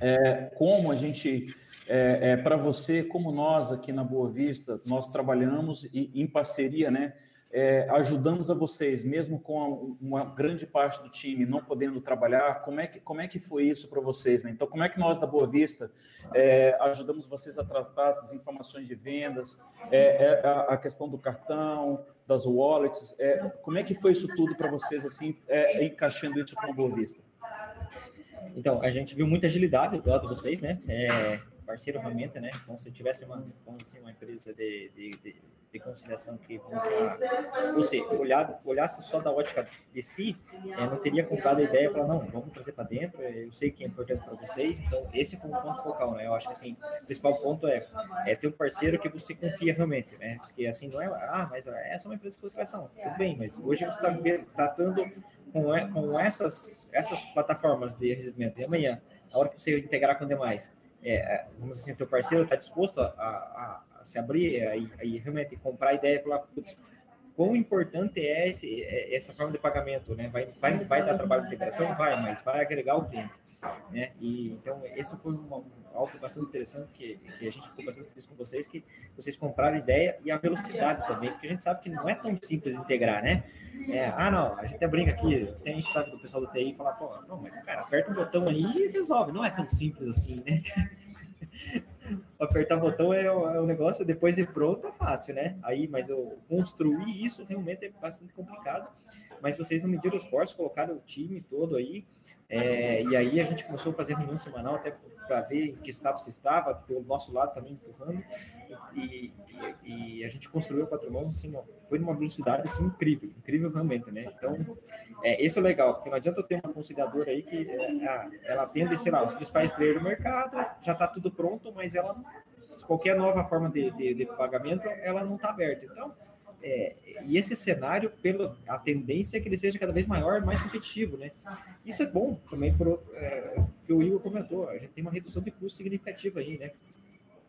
é, como a gente, é, é para você, como nós aqui na Boa Vista, nós trabalhamos e, em parceria, né? é, ajudamos a vocês, mesmo com uma grande parte do time não podendo trabalhar, como é que, como é que foi isso para vocês? Né? Então, como é que nós da Boa Vista é, ajudamos vocês a tratar essas informações de vendas, é, a, a, questão do cartão, das wallets, como é que foi isso tudo para vocês, assim, encaixando isso com a Boa Vista? Então, a gente viu muita agilidade do lado de vocês, né? Parceiro ferramenta, né? Então, se tivesse uma, assim, uma empresa de, de, de de conciliação que você olhar, olhasse só da ótica de si, é, não teria comprado a ideia para não, vamos trazer para dentro, eu sei que é importante para vocês, então esse foi um ponto focal, né? Eu acho que assim, o principal ponto é, é ter um parceiro que você confia realmente, né? Porque assim, não é, ah, mas é só uma empresa que você vai ação, tudo bem, mas hoje você está tratando com, com essas, essas plataformas de recebimento, e amanhã, a hora que você integrar com demais, é, é vamos assim, teu parceiro está disposto a, a, se abrir e realmente comprar a ideia e falar, putz, quão importante é esse, é, essa forma de pagamento, né? Vai, vai, vai dar trabalho de integração? Vai, mas vai agregar o cliente, né? E, então, esse foi uma, algo bastante interessante que, que a gente ficou bastante feliz com vocês, que vocês compraram a ideia e a velocidade também, porque a gente sabe que não é tão simples integrar, né? É, ah, não, a gente até brinca aqui, tem a gente sabe do pessoal do TI falar, pô, não, mas cara, aperta um botão aí e resolve, não é tão simples assim, né? apertar botão é, o, é negócio, depois de pronto é fácil, né? Aí, mas eu construir isso realmente é bastante complicado. Mas vocês não mediram esforço, colocaram o time todo aí. É, e aí a gente começou a fazer reunião semanal até para ver em que status que estava, pelo nosso lado também empurrando. E, e, e a gente construiu quatro mãos assim, foi numa velocidade assim, incrível, incrível realmente, né? Então, é, esse é legal, porque não adianta eu ter uma conciliadora aí que é, ela atende, sei lá, os principais players do mercado, já está tudo pronto, mas ela, qualquer nova forma de, de, de pagamento, ela não está aberta. Então, é, e esse cenário, pela a tendência é que ele seja cada vez maior, mais competitivo, né? Isso é bom também para é, que o Igor comentou. A gente tem uma redução de custo significativa aí, né?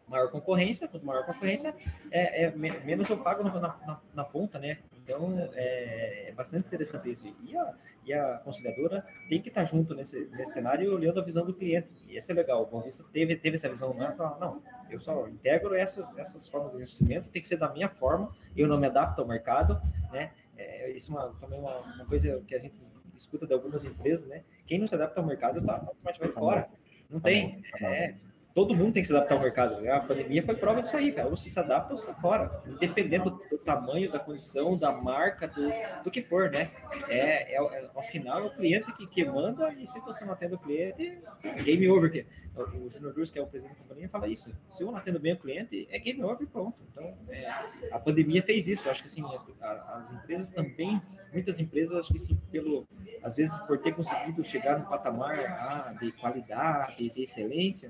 maior concorrência, quanto maior concorrência, é, é menos eu pago na, na, na, ponta, né? Então, é, é, bastante interessante isso. E a, e a conciliadora tem que estar junto nesse, nesse cenário olhando a visão do cliente. E esse é legal. O Boa Vista teve, teve essa visão, não é? não, eu só integro essas, essas formas de investimento, tem que ser da minha forma, eu não me adapto ao mercado, né? É, isso é uma, também uma, uma coisa que a gente escuta de algumas empresas, né? Quem não se adapta ao mercado está automaticamente fora. Não tem. É, todo mundo tem que se adaptar ao mercado. A pandemia foi prova disso aí, cara. Ou se se adapta ou está fora. Independente do, do, tamanho, da condição, da marca, do, do que for, né? É, é, é, ao final é o cliente que, que manda e se você não atende o cliente, é game over. Que, o Junior Bruce, que é o presidente da companhia, fala isso. Se eu não atendo bem o cliente, é game over pronto. Então, é, a pandemia fez isso. Eu acho que assim, as, as, empresas também, muitas empresas, acho que sim, pelo, às vezes por ter conseguido chegar no patamar ah, de qualidade, de excelência,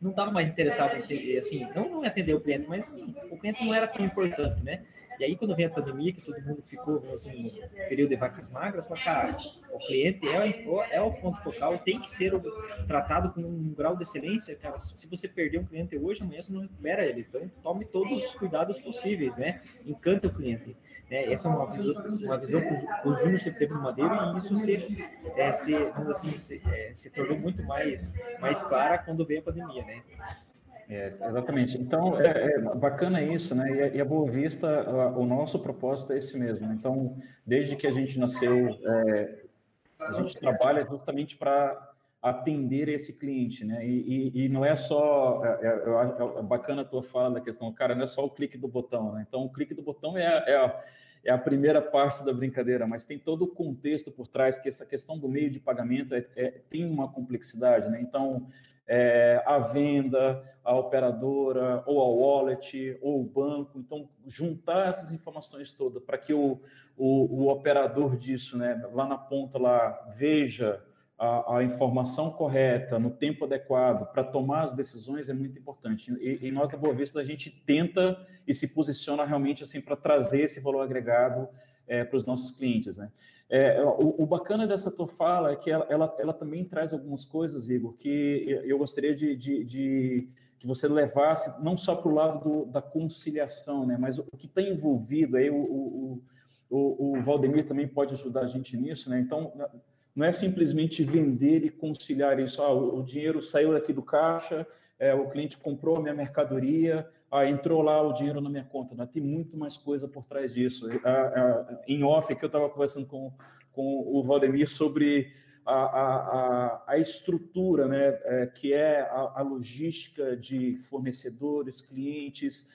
não estava mais interessado em assim, não, não atender o cliente, mas sim, o cliente não era tão importante, né? E aí, quando vem a pandemia, que todo mundo ficou assim, no período de vacas magras, fala, cara, o cliente é, é o ponto focal, tem que ser tratado com um grau de excelência, cara. Se você perder um cliente hoje, amanhã você não recupera ele. Então, tome todos os cuidados possíveis, né? Encanta o cliente. Né? Essa é uma visão, uma visão que o Júnior sempre teve no Madeiro e isso se, é, se, assim, se, é, se tornou muito mais, mais clara quando veio a pandemia, né? É, exatamente. Então, é, é, bacana isso, né? E a, e a Boa Vista, a, o nosso propósito é esse mesmo. Então, desde que a gente nasceu, é, a gente trabalha justamente para atender esse cliente, né? E, e, e não é só, é, é, é, bacana a tua fala da questão, cara, não é só o clique do botão, né? Então, o clique do botão é, é a, é a primeira parte da brincadeira, mas tem todo o contexto por trás, que essa questão do meio de pagamento é, é, tem uma complexidade, né? Então, é, a venda, a operadora, ou a wallet, ou o banco. Então, juntar essas informações todas para que o, o, o, operador disso, né, lá na ponta, lá, veja a, a informação correta, no tempo adequado, para tomar as decisões é muito importante. E, e nós, da Boa Vista, a gente tenta e se posiciona realmente assim para trazer esse valor agregado é, para os nossos clientes. Né? É, o, o, bacana dessa tua fala é que ela, ela, ela, também traz algumas coisas, Igor, que eu gostaria de, de, de que você levasse não só para o lado do, da conciliação, né, mas o, que está envolvido aí, o, o, o, o Valdemir também pode ajudar a gente nisso, né? Então, não é simplesmente vender e conciliar isso. Ah, o, dinheiro saiu daqui do caixa, é, o cliente comprou a minha mercadoria, ah, entrou lá o dinheiro na minha conta. Tem muito mais coisa por trás disso. Ah, ah, em off, que eu estava conversando com, com o Valdemir sobre a, a, a estrutura, né, é, que é a, a, logística de fornecedores, clientes,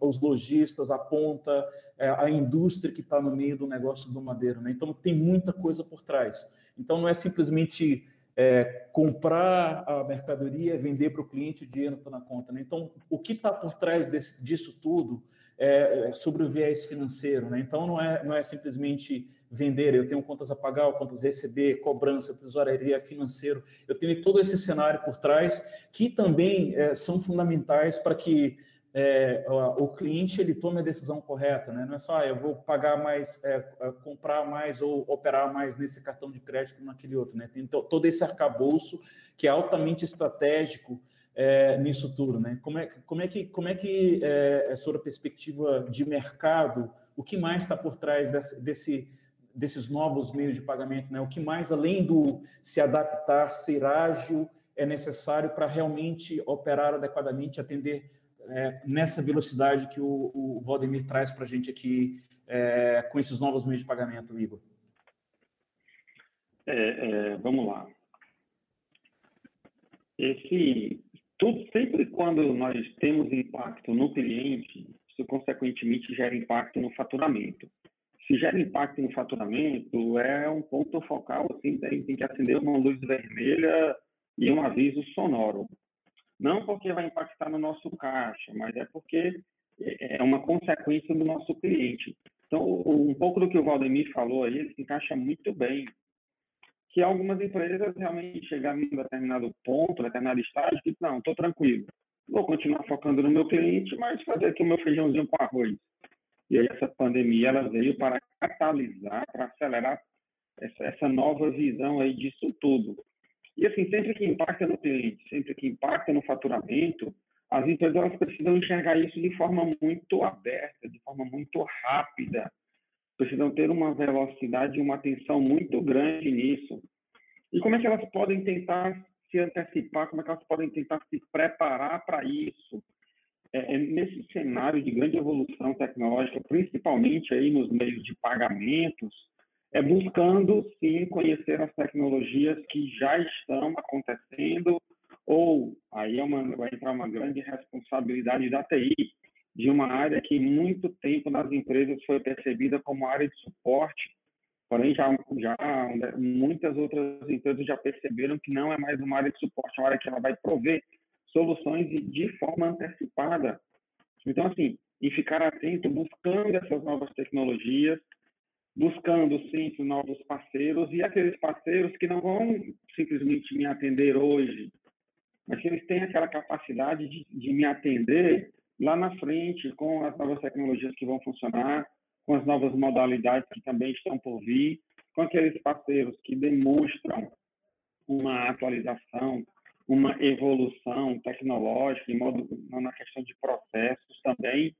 os lojistas, a ponta, é, a indústria que está no meio do negócio do madeiro. Né? Então, tem muita coisa por trás. Então, não é simplesmente é, comprar a mercadoria, vender para o cliente, o dinheiro está na conta. Né? Então, o que está por trás desse, disso tudo é, é, sobre o viés financeiro. Né? Então, não é, não é simplesmente vender, eu tenho contas a pagar, contas a receber, cobrança, tesouraria, financeiro. Eu tenho todo esse cenário por trás que também é, são fundamentais para que é, o cliente ele tome a decisão correta, né? Não é só ah, eu vou pagar mais, é, é, comprar mais ou operar mais nesse cartão de crédito naquele outro, né? Tem todo esse arcabouço que é altamente estratégico é, nisso tudo, né? Como é, como é que, como é que é, sobre a perspectiva de mercado, o que mais está por trás desse, desse, desses novos meios de pagamento, né? O que mais, além do se adaptar, ser ágil, é necessário para realmente operar adequadamente, atender é, nessa velocidade que o, o Valdemir traz para a gente aqui é, com esses novos meios de pagamento, Igor? É, é, vamos lá. Esse, tudo, sempre quando nós temos impacto no cliente, isso consequentemente gera impacto no faturamento. Se gera impacto no faturamento, é um ponto focal, assim, tem, tem que acender uma luz vermelha e um aviso sonoro. Não porque vai impactar no nosso caixa, mas é porque é uma consequência do nosso cliente. Então, um pouco do que o Valdemir falou aí, ele se encaixa muito bem. Que algumas empresas realmente chegaram em um determinado ponto, determinado estágio, que não, estou tranquilo. Vou continuar focando no meu cliente, mas fazer aqui o meu feijãozinho com arroz. E aí essa pandemia ela veio para catalisar, para acelerar essa, essa nova visão aí disso tudo. E assim, sempre que impacta no cliente, sempre que impacta no faturamento, as empresas elas precisam enxergar isso de forma muito aberta, de forma muito rápida. Precisam ter uma velocidade e uma atenção muito grande nisso. E como é que elas podem tentar se antecipar, como é que elas podem tentar se preparar para isso? É, é, nesse cenário de grande evolução tecnológica, principalmente aí nos meios de pagamentos, é buscando sim conhecer as tecnologias que já estão acontecendo, ou aí é uma, vai entrar uma grande responsabilidade da TI, de uma área que muito tempo nas empresas foi percebida como área de suporte, porém já, já muitas outras empresas já perceberam que não é mais uma área de suporte, é uma área que ela vai prover soluções de forma antecipada. Então, assim, e ficar atento, buscando essas novas tecnologias, buscando sempre novos parceiros e aqueles parceiros que não vão simplesmente me atender hoje, mas se eles têm aquela capacidade de, de me atender lá na frente com as novas tecnologias que vão funcionar, com as novas modalidades que também estão por vir, com aqueles parceiros que demonstram uma atualização, uma evolução tecnológica, em modo, na questão de processos também.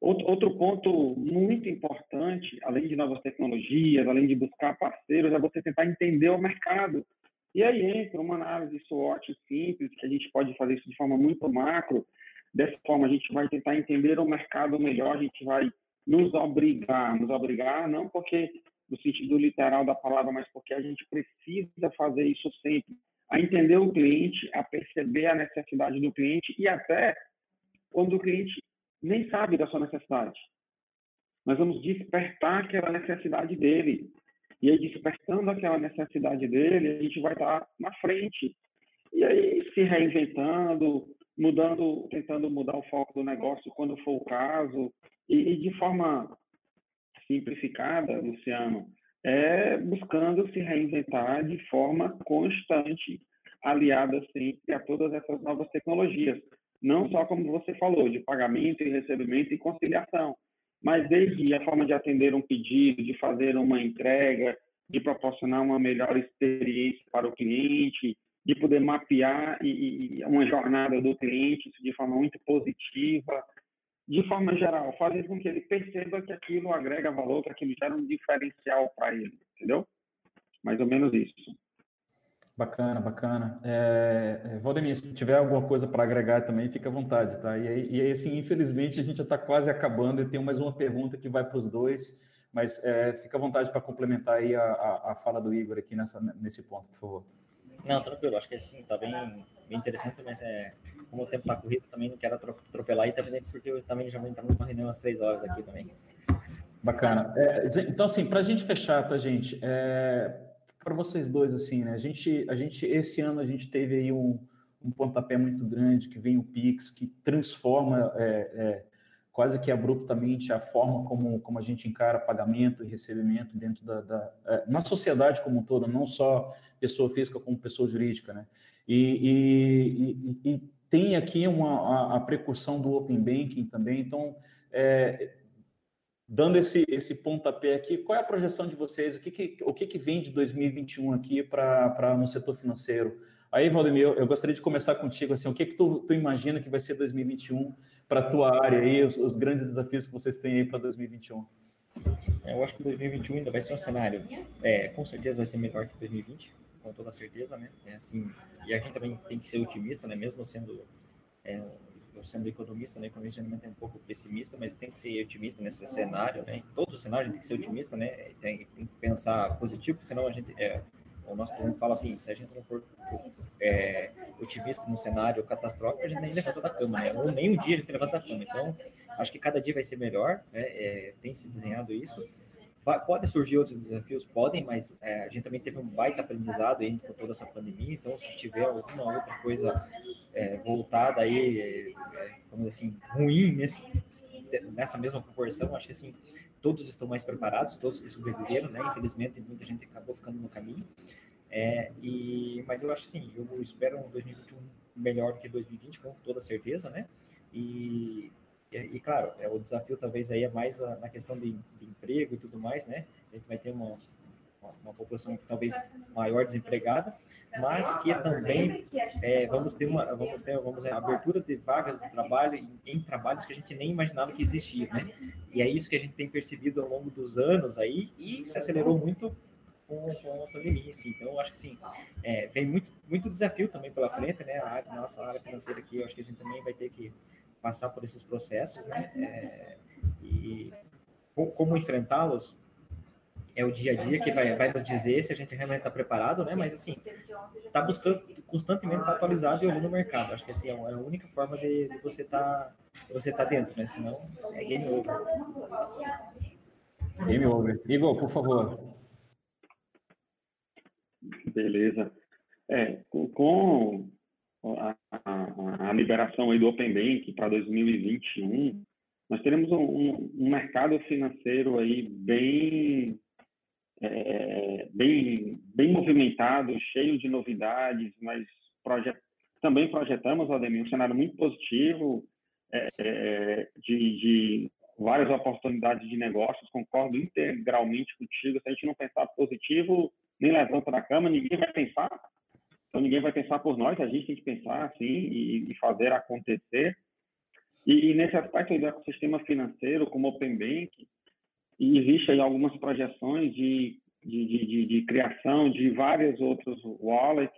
Outro, ponto muito importante, além de novas tecnologias, além de buscar parceiros, é você tentar entender o mercado. E aí entra uma análise SWOT simples, que a gente pode fazer isso de forma muito macro. Dessa forma, a gente vai tentar entender o mercado melhor, a gente vai nos obrigar, nos obrigar, não porque no sentido literal da palavra, mas porque a gente precisa fazer isso sempre, a entender o cliente, a perceber a necessidade do cliente e até quando o cliente nem sabe da sua necessidade. Nós vamos despertar aquela necessidade dele. E aí, despertando aquela necessidade dele, a gente vai estar na frente. E aí, se reinventando, mudando, tentando mudar o foco do negócio quando for o caso. E, e de forma simplificada, Luciano, é buscando se reinventar de forma constante, aliada sempre a todas essas novas tecnologias. Não só como você falou, de pagamento e recebimento e conciliação, mas desde a forma de atender um pedido, de fazer uma entrega, de proporcionar uma melhor experiência para o cliente, de poder mapear e, e uma jornada do cliente de forma muito positiva, de forma geral, fazer com que ele perceba que aquilo agrega valor, que aquilo gera um diferencial para ele, entendeu? Mais ou menos isso. Bacana, bacana. É, é Valdemir, se tiver alguma coisa para agregar também, fica à vontade, tá? E aí, e aí, assim, infelizmente, a gente já está quase acabando. Eu tenho mais uma pergunta que vai para os dois, mas é, fica à vontade para complementar aí a, a, a, fala do Igor aqui nessa, nesse ponto, por favor. Não, tranquilo. Acho que assim, tá bem, bem interessante, mas é, como o tempo está corrido, também não quero atropelar e também porque eu também já vou entrar numa reunião às três horas aqui também. Bacana. É, então, assim, para a gente fechar, tá, gente? É, para vocês dois, assim, né? A gente, a gente, esse ano a gente teve aí um, um pontapé muito grande, que vem o Pix, que transforma é, é, quase que abruptamente a forma como, como a gente encara pagamento e recebimento dentro da, da é, na sociedade como um todo, não só pessoa física como pessoa jurídica, né? E, e, e, e tem aqui uma, a, a, precursão do Open Banking também, então, é, dando esse, esse pontapé aqui, qual é a projeção de vocês? O que, que o que, que vem de 2021 aqui para no setor financeiro? Aí, Valdemir, eu, gostaria de começar contigo, assim, o que, que tu, tu imagina que vai ser 2021 para a tua área aí, os, os, grandes desafios que vocês têm aí para 2021? Eu acho que 2021 ainda vai ser um cenário, é, com certeza vai ser melhor que 2020, com toda certeza, né? É assim, e a gente também tem que ser otimista, né? Mesmo sendo é, sendo economista, né? Economista é um pouco pessimista, mas tem que ser otimista nesse cenário, né? Em todos os cenários tem que ser otimista, né? Tem, tem que pensar positivo, senão a gente é, o nosso presidente fala assim, se a gente não for é, otimista no cenário catastrófico, a gente nem levanta da cama, né? Ou nem um dia a gente levanta da cama. Então, acho que cada dia vai ser melhor, né? É, tem se desenhado isso. Podem surgir outros desafios? Podem, mas é, a gente também teve um baita aprendizado aí com toda essa pandemia, então se tiver alguma outra coisa é, voltada aí, é, vamos assim, ruim nesse, nessa mesma proporção, acho que assim, todos estão mais preparados, todos que sobreviveram, né? Infelizmente, muita gente acabou ficando no caminho. É, e, mas eu acho assim, eu espero um 2021 melhor que 2020, com toda certeza, né? E e, e, claro, é, o desafio talvez aí é mais na questão de, de, emprego e tudo mais, né? A gente vai ter uma, uma, uma população talvez maior desempregada, mas que também é, vamos ter uma vamos ter vamos ter abertura de vagas de trabalho em, em, trabalhos que a gente nem imaginava que existia, né? E é isso que a gente tem percebido ao longo dos anos aí e se acelerou muito com, com a pandemia, assim. Então, acho que sim, é, vem muito, muito desafio também pela frente, né? A nossa área financeira aqui, eu acho que a gente também vai ter que passar por esses processos, né? É, e como enfrentá-los é o dia a dia que vai, vai nos dizer se a gente realmente está preparado, né? Mas assim, está buscando constantemente estar tá atualizado e olhando o mercado. Acho que assim é, é a única forma de, de você estar tá, você tá dentro, né? Senão é game over. Game over. Igor, por favor. Beleza. É, com, liberação aí do Open Bank para 2021, nós teremos um, um, mercado financeiro aí bem, é, bem, bem movimentado, cheio de novidades, mas projet, também projetamos, Valdemir, um cenário muito positivo é, é, de, de, várias oportunidades de negócios. Concordo integralmente contigo. Se a gente não pensar positivo, nem levanta da cama, ninguém vai pensar. Então, ninguém vai pensar por nós, a gente tem que pensar assim e, e fazer acontecer. E, e, nesse aspecto do ecossistema financeiro, como Open Bank, existe aí algumas projeções de, de, de, de, criação de vários outros wallets,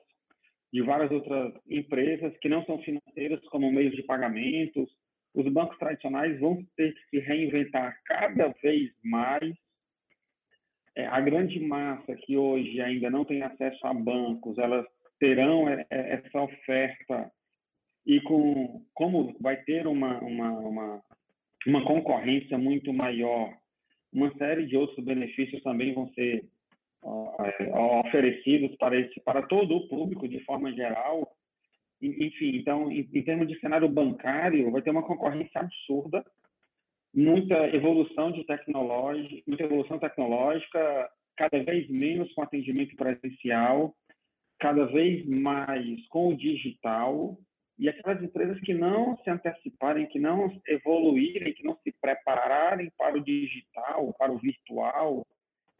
de várias outras empresas que não são financeiras, como meios de pagamentos. Os bancos tradicionais vão ter que se reinventar cada vez mais. É, a grande massa que hoje ainda não tem acesso a bancos, elas terão é, é, essa oferta e com como vai ter uma, uma, uma, uma concorrência muito maior, uma série de outros benefícios também vão ser oferecidos para esse para todo o público de forma geral. Enfim, então, em, em termos de cenário bancário, vai ter uma concorrência absurda, muita evolução de tecnologia, muita evolução tecnológica, cada vez menos com atendimento presencial, cada vez mais com o digital, e aquelas empresas que não se anteciparem, que não evoluírem, que não se prepararem para o digital, para o virtual,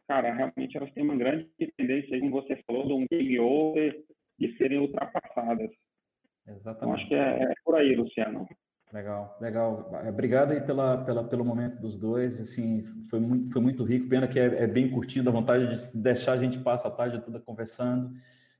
cara, realmente elas têm uma grande tendência, como você falou, de um game over, de serem ultrapassadas. Exatamente. Então, acho que é, é por aí, Luciano. Legal, legal. Obrigado aí pela, pela, pelo momento dos dois. Assim, foi muito, foi muito rico. Pena que é, é bem curtinho, dá vontade de deixar a gente passar a tarde toda conversando.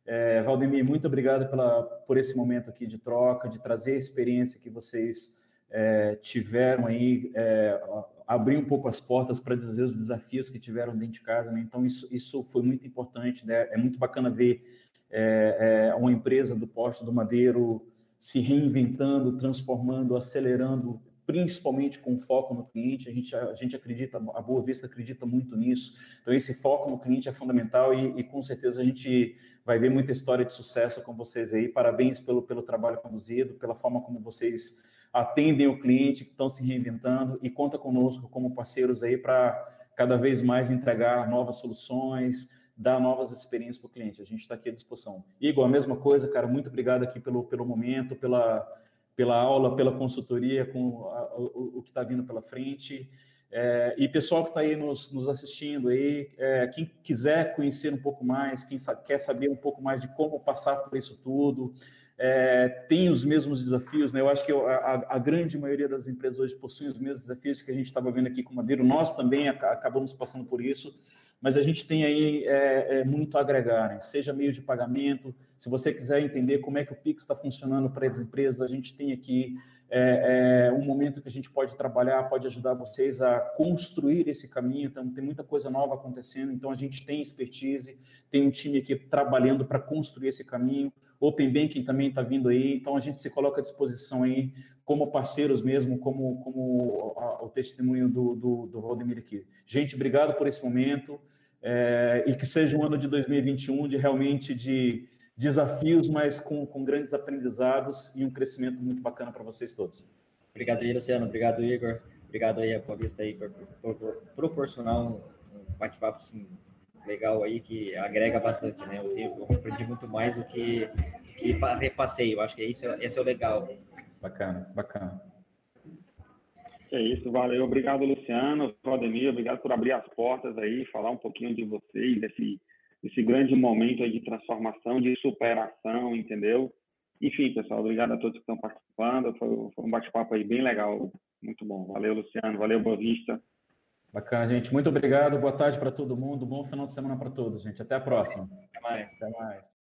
É, Valdemir, muito obrigado pela, por esse momento aqui de troca, de trazer a experiência que vocês é, tiveram aí, é, abrir um pouco as portas para dizer os desafios que tiveram dentro de casa. Né? Então, isso, isso foi muito importante. Né? É muito bacana ver é, é uma empresa do Posto do Madeiro se reinventando, transformando, acelerando, principalmente com foco no cliente. A gente, a gente acredita, a Boa Vista acredita muito nisso. Então, esse foco no cliente é fundamental e, e, com certeza a gente vai ver muita história de sucesso com vocês aí. Parabéns pelo, pelo trabalho conduzido, pela forma como vocês atendem o cliente, estão se reinventando e conta conosco como parceiros aí para cada vez mais entregar novas soluções, dar novas experiências para o cliente. A gente está aqui à disposição. Igor, a mesma coisa, cara, muito obrigado aqui pelo, pelo momento, pela, pela aula, pela consultoria, com a, o, o, que está vindo pela frente. É, e pessoal que está aí nos, nos, assistindo aí, é, quem quiser conhecer um pouco mais, quem sa quer saber um pouco mais de como passar por isso tudo, é, tem os mesmos desafios, né? Eu acho que a, a, grande maioria das empresas hoje possuem os mesmos desafios que a gente estava vendo aqui com o Madeiro. Nós também acabamos passando por isso mas a gente tem aí é, é, muito a agregar, né? seja meio de pagamento, se você quiser entender como é que o Pix está funcionando para as empresas, a gente tem aqui é, é, um momento que a gente pode trabalhar, pode ajudar vocês a construir esse caminho, então tem muita coisa nova acontecendo, então a gente tem expertise, tem um time aqui trabalhando para construir esse caminho, Open Banking também está vindo aí, então a gente se coloca à disposição aí como parceiros mesmo, como, como a, o testemunho do, do, do Valdemir aqui. Gente, obrigado por esse momento, é, e que seja um ano de 2021 de realmente de desafios, mas com, com grandes aprendizados e um crescimento muito bacana para vocês todos. Obrigado aí, Luciano. Obrigado, Igor. Obrigado aí a Paulista aí por, por, por proporcionar um, bate-papo assim, legal aí que agrega bastante, né? Eu, tenho, eu aprendi muito mais do que, que repassei. Eu acho que é isso, esse é o legal. Bacana, bacana. É isso, valeu. Obrigado, Luciano, Valdemir, obrigado por abrir as portas aí, falar um pouquinho de vocês, desse, desse grande momento aí de transformação, de superação, entendeu? Enfim, pessoal, obrigado a todos que estão participando. Foi, foi um bate-papo aí bem legal. Muito bom. Valeu, Luciano. Valeu, Boa Vista. Bacana, gente. Muito obrigado. Boa tarde para todo mundo. Bom final de semana para todos, gente. Até a próxima. Até mais. Até mais.